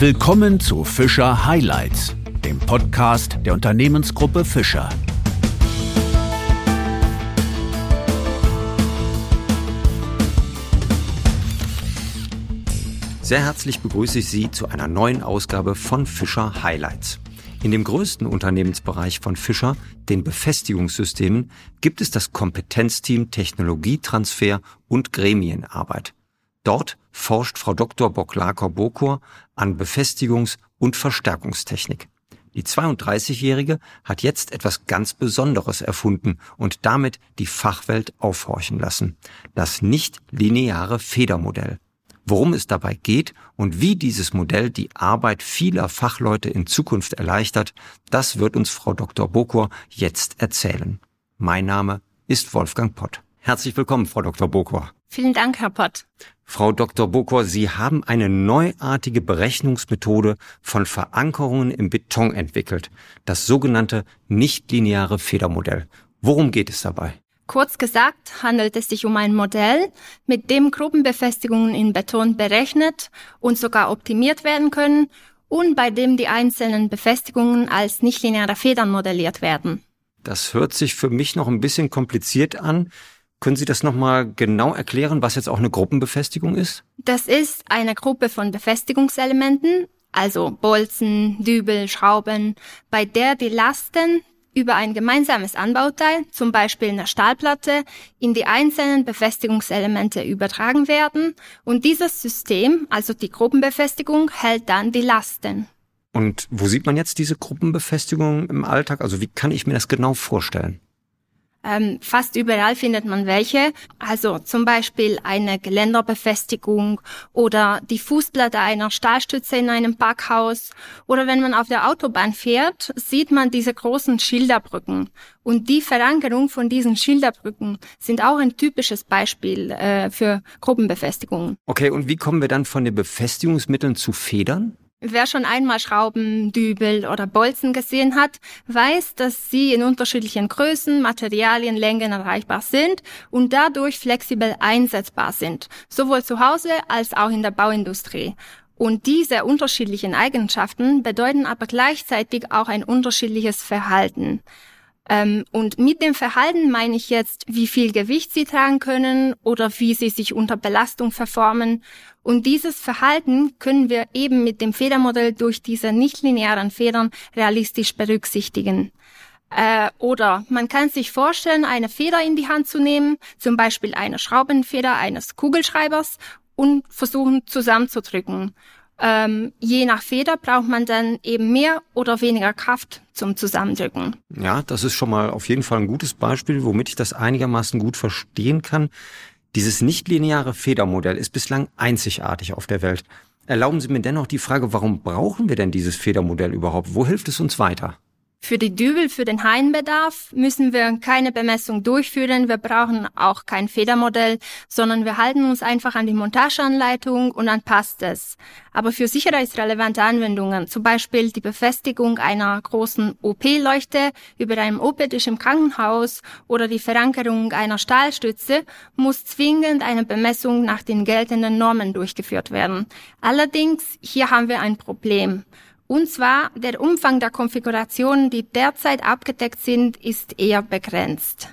Willkommen zu Fischer Highlights, dem Podcast der Unternehmensgruppe Fischer. Sehr herzlich begrüße ich Sie zu einer neuen Ausgabe von Fischer Highlights. In dem größten Unternehmensbereich von Fischer, den Befestigungssystemen, gibt es das Kompetenzteam Technologietransfer und Gremienarbeit. Dort forscht Frau Dr. Boklakor-Bokor an Befestigungs- und Verstärkungstechnik. Die 32-Jährige hat jetzt etwas ganz Besonderes erfunden und damit die Fachwelt aufhorchen lassen. Das nicht lineare Federmodell. Worum es dabei geht und wie dieses Modell die Arbeit vieler Fachleute in Zukunft erleichtert, das wird uns Frau Dr. Bokor jetzt erzählen. Mein Name ist Wolfgang Pott. Herzlich willkommen, Frau Dr. Bokor. Vielen Dank, Herr Pott. Frau Dr. Bokor, Sie haben eine neuartige Berechnungsmethode von Verankerungen im Beton entwickelt, das sogenannte nichtlineare Federmodell. Worum geht es dabei? Kurz gesagt handelt es sich um ein Modell, mit dem Gruppenbefestigungen in Beton berechnet und sogar optimiert werden können und bei dem die einzelnen Befestigungen als nichtlineare Federn modelliert werden. Das hört sich für mich noch ein bisschen kompliziert an. Können Sie das nochmal genau erklären, was jetzt auch eine Gruppenbefestigung ist? Das ist eine Gruppe von Befestigungselementen, also Bolzen, Dübel, Schrauben, bei der die Lasten über ein gemeinsames Anbauteil, zum Beispiel eine Stahlplatte, in die einzelnen Befestigungselemente übertragen werden und dieses System, also die Gruppenbefestigung, hält dann die Lasten. Und wo sieht man jetzt diese Gruppenbefestigung im Alltag? Also wie kann ich mir das genau vorstellen? Ähm, fast überall findet man welche. Also zum Beispiel eine Geländerbefestigung oder die Fußplatte einer Stahlstütze in einem Parkhaus. Oder wenn man auf der Autobahn fährt, sieht man diese großen Schilderbrücken. Und die Verankerung von diesen Schilderbrücken sind auch ein typisches Beispiel äh, für Gruppenbefestigungen. Okay, und wie kommen wir dann von den Befestigungsmitteln zu Federn? Wer schon einmal Schrauben, Dübel oder Bolzen gesehen hat, weiß, dass sie in unterschiedlichen Größen, Materialien, Längen erreichbar sind und dadurch flexibel einsetzbar sind, sowohl zu Hause als auch in der Bauindustrie. Und diese unterschiedlichen Eigenschaften bedeuten aber gleichzeitig auch ein unterschiedliches Verhalten. Ähm, und mit dem Verhalten meine ich jetzt, wie viel Gewicht sie tragen können oder wie sie sich unter Belastung verformen. Und dieses Verhalten können wir eben mit dem Federmodell durch diese nichtlinearen Federn realistisch berücksichtigen. Äh, oder man kann sich vorstellen, eine Feder in die Hand zu nehmen, zum Beispiel eine Schraubenfeder eines Kugelschreibers und versuchen zusammenzudrücken. Ähm, je nach Feder braucht man dann eben mehr oder weniger Kraft zum Zusammendrücken. Ja, das ist schon mal auf jeden Fall ein gutes Beispiel, womit ich das einigermaßen gut verstehen kann. Dieses nichtlineare Federmodell ist bislang einzigartig auf der Welt. Erlauben Sie mir dennoch die Frage, warum brauchen wir denn dieses Federmodell überhaupt? Wo hilft es uns weiter? Für die Dübel, für den Hainbedarf müssen wir keine Bemessung durchführen. Wir brauchen auch kein Federmodell, sondern wir halten uns einfach an die Montageanleitung und dann passt es. Aber für sicherheitsrelevante Anwendungen, zum Beispiel die Befestigung einer großen OP-Leuchte über einem OP-Tisch im Krankenhaus oder die Verankerung einer Stahlstütze, muss zwingend eine Bemessung nach den geltenden Normen durchgeführt werden. Allerdings, hier haben wir ein Problem. Und zwar der Umfang der Konfigurationen, die derzeit abgedeckt sind, ist eher begrenzt.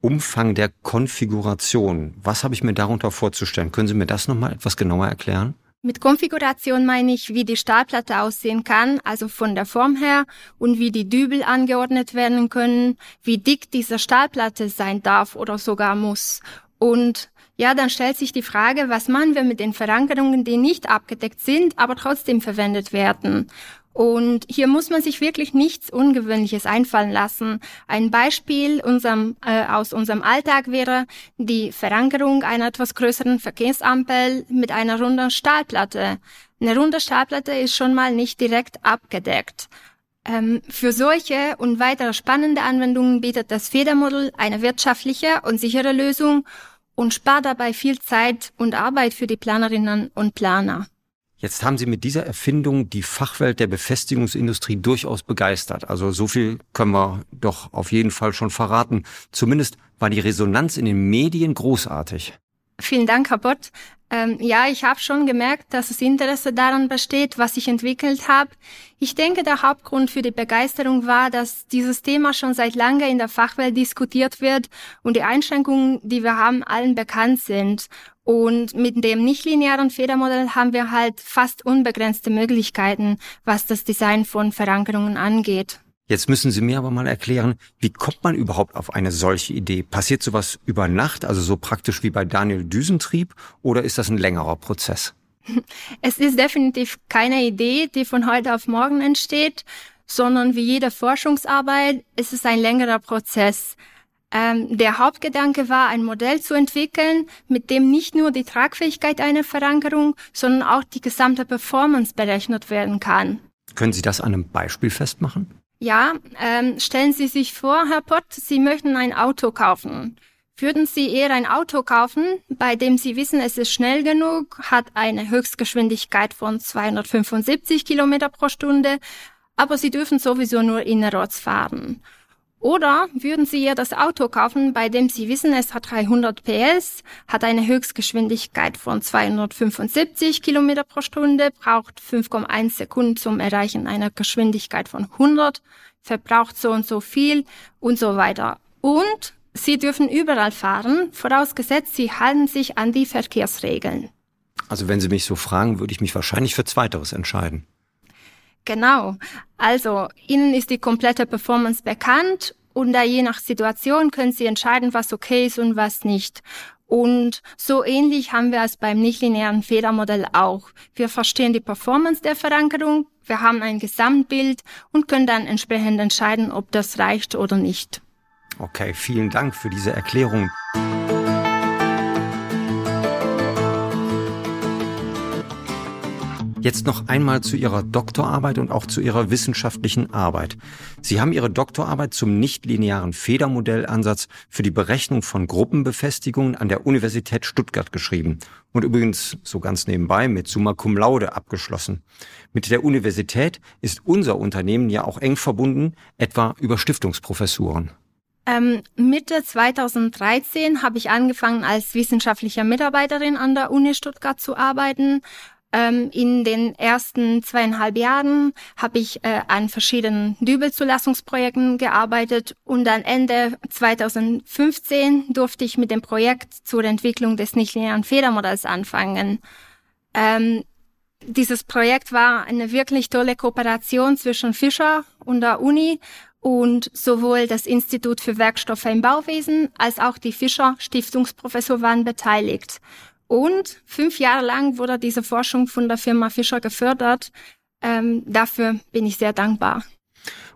Umfang der Konfiguration. Was habe ich mir darunter vorzustellen? Können Sie mir das nochmal etwas genauer erklären? Mit Konfiguration meine ich, wie die Stahlplatte aussehen kann, also von der Form her, und wie die Dübel angeordnet werden können, wie dick diese Stahlplatte sein darf oder sogar muss. Und ja, dann stellt sich die Frage, was machen wir mit den Verankerungen, die nicht abgedeckt sind, aber trotzdem verwendet werden? Und hier muss man sich wirklich nichts Ungewöhnliches einfallen lassen. Ein Beispiel unserem, äh, aus unserem Alltag wäre die Verankerung einer etwas größeren Verkehrsampel mit einer runden Stahlplatte. Eine runde Stahlplatte ist schon mal nicht direkt abgedeckt. Ähm, für solche und weitere spannende Anwendungen bietet das Federmodell eine wirtschaftliche und sichere Lösung und spart dabei viel Zeit und Arbeit für die Planerinnen und Planer. Jetzt haben Sie mit dieser Erfindung die Fachwelt der Befestigungsindustrie durchaus begeistert. Also so viel können wir doch auf jeden Fall schon verraten. Zumindest war die Resonanz in den Medien großartig. Vielen Dank, Herr Bott. Ähm, ja, ich habe schon gemerkt, dass das Interesse daran besteht, was ich entwickelt habe. Ich denke, der Hauptgrund für die Begeisterung war, dass dieses Thema schon seit lange in der Fachwelt diskutiert wird und die Einschränkungen, die wir haben, allen bekannt sind. Und mit dem nichtlinearen Federmodell haben wir halt fast unbegrenzte Möglichkeiten, was das Design von Verankerungen angeht. Jetzt müssen Sie mir aber mal erklären, wie kommt man überhaupt auf eine solche Idee? Passiert sowas über Nacht, also so praktisch wie bei Daniel Düsentrieb, oder ist das ein längerer Prozess? Es ist definitiv keine Idee, die von heute auf morgen entsteht, sondern wie jede Forschungsarbeit ist es ein längerer Prozess. Ähm, der Hauptgedanke war, ein Modell zu entwickeln, mit dem nicht nur die Tragfähigkeit einer Verankerung, sondern auch die gesamte Performance berechnet werden kann. Können Sie das an einem Beispiel festmachen? Ja, ähm, stellen Sie sich vor, Herr Pott, Sie möchten ein Auto kaufen. Würden Sie eher ein Auto kaufen, bei dem Sie wissen, es ist schnell genug, hat eine Höchstgeschwindigkeit von 275 Kilometer pro Stunde, aber Sie dürfen sowieso nur innerorts fahren? Oder würden Sie ihr das Auto kaufen, bei dem Sie wissen, es hat 300 PS, hat eine Höchstgeschwindigkeit von 275 Kilometer pro Stunde, braucht 5,1 Sekunden zum Erreichen einer Geschwindigkeit von 100, verbraucht so und so viel und so weiter. Und Sie dürfen überall fahren, vorausgesetzt, Sie halten sich an die Verkehrsregeln. Also wenn Sie mich so fragen, würde ich mich wahrscheinlich für Zweiteres entscheiden. Genau. Also Ihnen ist die komplette Performance bekannt und da je nach Situation können Sie entscheiden, was okay ist und was nicht. Und so ähnlich haben wir es beim nichtlinearen Federmodell auch. Wir verstehen die Performance der Verankerung, wir haben ein Gesamtbild und können dann entsprechend entscheiden, ob das reicht oder nicht. Okay, vielen Dank für diese Erklärung. Jetzt noch einmal zu Ihrer Doktorarbeit und auch zu Ihrer wissenschaftlichen Arbeit. Sie haben Ihre Doktorarbeit zum nichtlinearen Federmodellansatz für die Berechnung von Gruppenbefestigungen an der Universität Stuttgart geschrieben und übrigens so ganz nebenbei mit Summa Cum Laude abgeschlossen. Mit der Universität ist unser Unternehmen ja auch eng verbunden, etwa über Stiftungsprofessuren. Ähm, Mitte 2013 habe ich angefangen, als wissenschaftliche Mitarbeiterin an der Uni Stuttgart zu arbeiten ähm, in den ersten zweieinhalb Jahren habe ich äh, an verschiedenen Dübelzulassungsprojekten gearbeitet und dann Ende 2015 durfte ich mit dem Projekt zur Entwicklung des nichtlinearen Federmodells anfangen. Ähm, dieses Projekt war eine wirklich tolle Kooperation zwischen Fischer und der Uni und sowohl das Institut für Werkstoffe im Bauwesen als auch die Fischer Stiftungsprofessor waren beteiligt. Und fünf Jahre lang wurde diese Forschung von der Firma Fischer gefördert. Ähm, dafür bin ich sehr dankbar.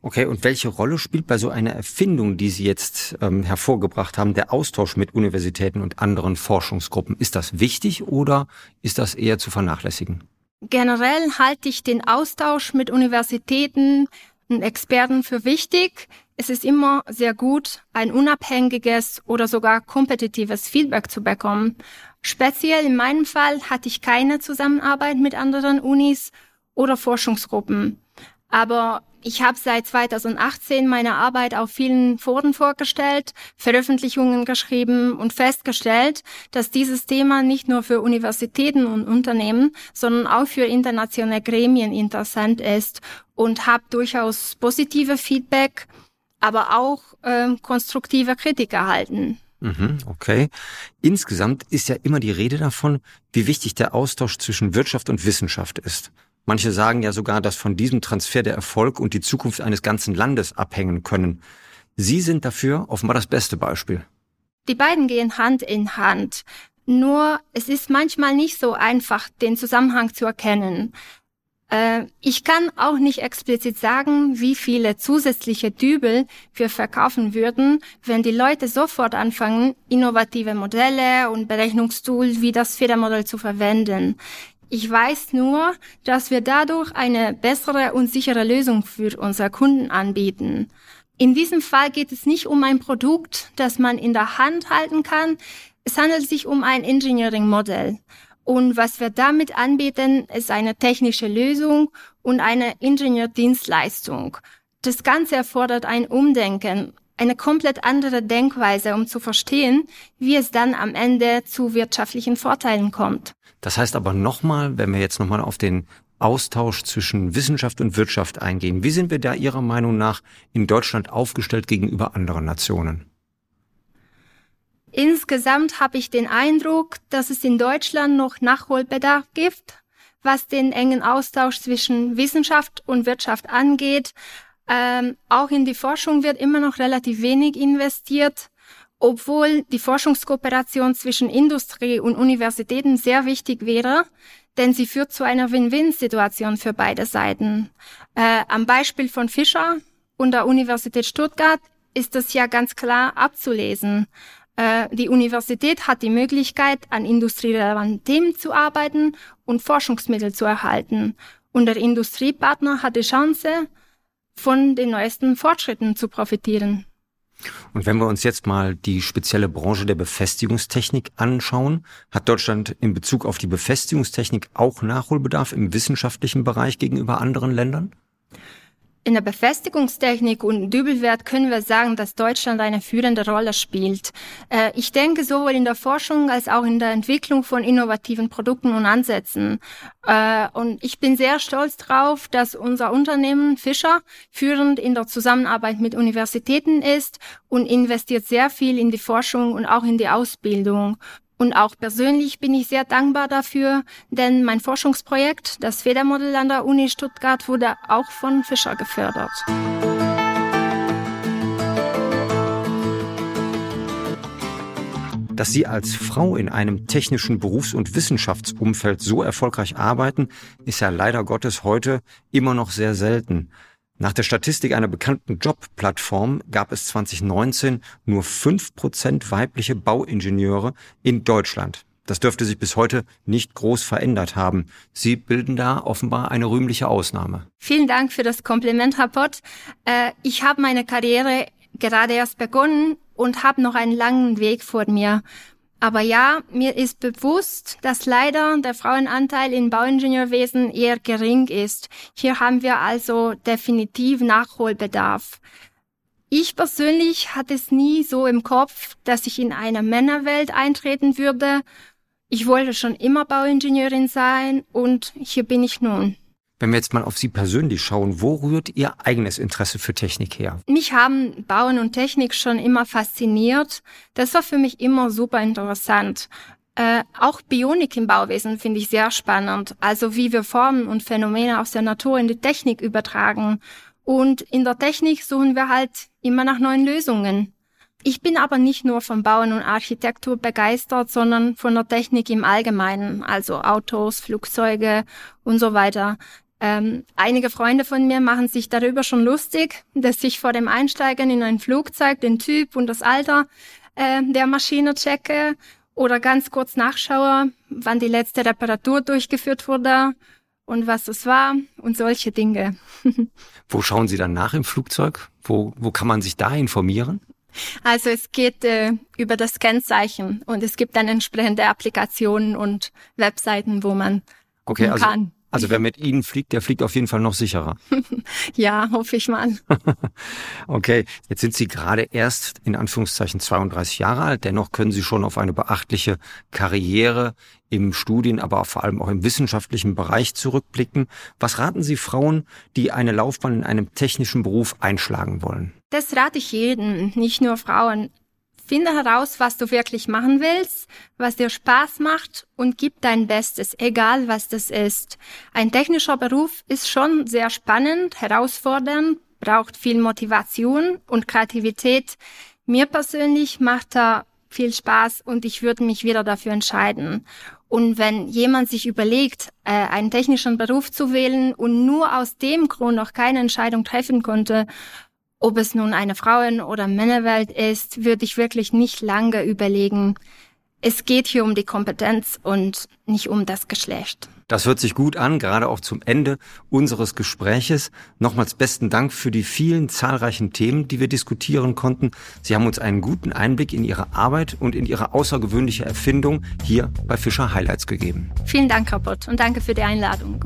Okay, und welche Rolle spielt bei so einer Erfindung, die Sie jetzt ähm, hervorgebracht haben, der Austausch mit Universitäten und anderen Forschungsgruppen? Ist das wichtig oder ist das eher zu vernachlässigen? Generell halte ich den Austausch mit Universitäten und Experten für wichtig. Es ist immer sehr gut, ein unabhängiges oder sogar kompetitives Feedback zu bekommen. Speziell in meinem Fall hatte ich keine Zusammenarbeit mit anderen Unis oder Forschungsgruppen. Aber ich habe seit 2018 meine Arbeit auf vielen Foren vorgestellt, Veröffentlichungen geschrieben und festgestellt, dass dieses Thema nicht nur für Universitäten und Unternehmen, sondern auch für internationale Gremien interessant ist und habe durchaus positive Feedback, aber auch äh, konstruktive Kritik erhalten. Mhm, okay. Insgesamt ist ja immer die Rede davon, wie wichtig der Austausch zwischen Wirtschaft und Wissenschaft ist. Manche sagen ja sogar, dass von diesem Transfer der Erfolg und die Zukunft eines ganzen Landes abhängen können. Sie sind dafür offenbar das beste Beispiel. Die beiden gehen Hand in Hand. Nur es ist manchmal nicht so einfach, den Zusammenhang zu erkennen. Äh, ich kann auch nicht explizit sagen, wie viele zusätzliche Dübel wir verkaufen würden, wenn die Leute sofort anfangen, innovative Modelle und Berechnungstools wie das Federmodell zu verwenden. Ich weiß nur, dass wir dadurch eine bessere und sichere Lösung für unsere Kunden anbieten. In diesem Fall geht es nicht um ein Produkt, das man in der Hand halten kann. Es handelt sich um ein Engineering-Modell. Und was wir damit anbieten, ist eine technische Lösung und eine Ingenieurdienstleistung. Das Ganze erfordert ein Umdenken. Eine komplett andere Denkweise, um zu verstehen, wie es dann am Ende zu wirtschaftlichen Vorteilen kommt. Das heißt aber nochmal, wenn wir jetzt nochmal auf den Austausch zwischen Wissenschaft und Wirtschaft eingehen, wie sind wir da Ihrer Meinung nach in Deutschland aufgestellt gegenüber anderen Nationen? Insgesamt habe ich den Eindruck, dass es in Deutschland noch Nachholbedarf gibt, was den engen Austausch zwischen Wissenschaft und Wirtschaft angeht. Ähm, auch in die Forschung wird immer noch relativ wenig investiert, obwohl die Forschungskooperation zwischen Industrie und Universitäten sehr wichtig wäre, denn sie führt zu einer Win-Win-Situation für beide Seiten. Äh, am Beispiel von Fischer und der Universität Stuttgart ist das ja ganz klar abzulesen. Äh, die Universität hat die Möglichkeit, an industrierelevanten Themen zu arbeiten und Forschungsmittel zu erhalten. Und der Industriepartner hat die Chance, von den neuesten Fortschritten zu profitieren. Und wenn wir uns jetzt mal die spezielle Branche der Befestigungstechnik anschauen, hat Deutschland in Bezug auf die Befestigungstechnik auch Nachholbedarf im wissenschaftlichen Bereich gegenüber anderen Ländern? In der Befestigungstechnik und Dübelwert können wir sagen, dass Deutschland eine führende Rolle spielt. Äh, ich denke sowohl in der Forschung als auch in der Entwicklung von innovativen Produkten und Ansätzen. Äh, und ich bin sehr stolz darauf, dass unser Unternehmen Fischer führend in der Zusammenarbeit mit Universitäten ist und investiert sehr viel in die Forschung und auch in die Ausbildung. Und auch persönlich bin ich sehr dankbar dafür, denn mein Forschungsprojekt, das Federmodell an der Uni Stuttgart, wurde auch von Fischer gefördert. Dass Sie als Frau in einem technischen Berufs- und Wissenschaftsumfeld so erfolgreich arbeiten, ist ja leider Gottes heute immer noch sehr selten. Nach der Statistik einer bekannten Jobplattform gab es 2019 nur fünf Prozent weibliche Bauingenieure in Deutschland. Das dürfte sich bis heute nicht groß verändert haben. Sie bilden da offenbar eine rühmliche Ausnahme. Vielen Dank für das Kompliment, Herr Pott. Äh, ich habe meine Karriere gerade erst begonnen und habe noch einen langen Weg vor mir. Aber ja, mir ist bewusst, dass leider der Frauenanteil im Bauingenieurwesen eher gering ist. Hier haben wir also definitiv Nachholbedarf. Ich persönlich hatte es nie so im Kopf, dass ich in eine Männerwelt eintreten würde. Ich wollte schon immer Bauingenieurin sein und hier bin ich nun. Wenn wir jetzt mal auf Sie persönlich schauen, wo rührt Ihr eigenes Interesse für Technik her? Mich haben Bauen und Technik schon immer fasziniert. Das war für mich immer super interessant. Äh, auch Bionik im Bauwesen finde ich sehr spannend. Also wie wir Formen und Phänomene aus der Natur in die Technik übertragen. Und in der Technik suchen wir halt immer nach neuen Lösungen. Ich bin aber nicht nur vom Bauen und Architektur begeistert, sondern von der Technik im Allgemeinen, also Autos, Flugzeuge und so weiter. Ähm, einige Freunde von mir machen sich darüber schon lustig, dass ich vor dem Einsteigen in ein Flugzeug den Typ und das Alter äh, der Maschine checke oder ganz kurz nachschaue, wann die letzte Reparatur durchgeführt wurde und was es war und solche Dinge. wo schauen Sie dann nach im Flugzeug? Wo, wo kann man sich da informieren? Also es geht äh, über das Kennzeichen und es gibt dann entsprechende Applikationen und Webseiten, wo man okay, also, kann. Also wer mit Ihnen fliegt, der fliegt auf jeden Fall noch sicherer. ja, hoffe ich mal. okay, jetzt sind Sie gerade erst in Anführungszeichen 32 Jahre alt. Dennoch können Sie schon auf eine beachtliche Karriere im Studien, aber vor allem auch im wissenschaftlichen Bereich zurückblicken. Was raten Sie Frauen, die eine Laufbahn in einem technischen Beruf einschlagen wollen? Das rate ich jedem, nicht nur Frauen. Finde heraus, was du wirklich machen willst, was dir Spaß macht und gib dein Bestes, egal was das ist. Ein technischer Beruf ist schon sehr spannend, herausfordernd, braucht viel Motivation und Kreativität. Mir persönlich macht er viel Spaß und ich würde mich wieder dafür entscheiden. Und wenn jemand sich überlegt, äh, einen technischen Beruf zu wählen und nur aus dem Grund noch keine Entscheidung treffen konnte, ob es nun eine Frauen- oder Männerwelt ist, würde ich wirklich nicht lange überlegen. Es geht hier um die Kompetenz und nicht um das Geschlecht. Das hört sich gut an, gerade auch zum Ende unseres Gespräches. Nochmals besten Dank für die vielen zahlreichen Themen, die wir diskutieren konnten. Sie haben uns einen guten Einblick in Ihre Arbeit und in Ihre außergewöhnliche Erfindung hier bei Fischer Highlights gegeben. Vielen Dank, Herr Pott, und danke für die Einladung.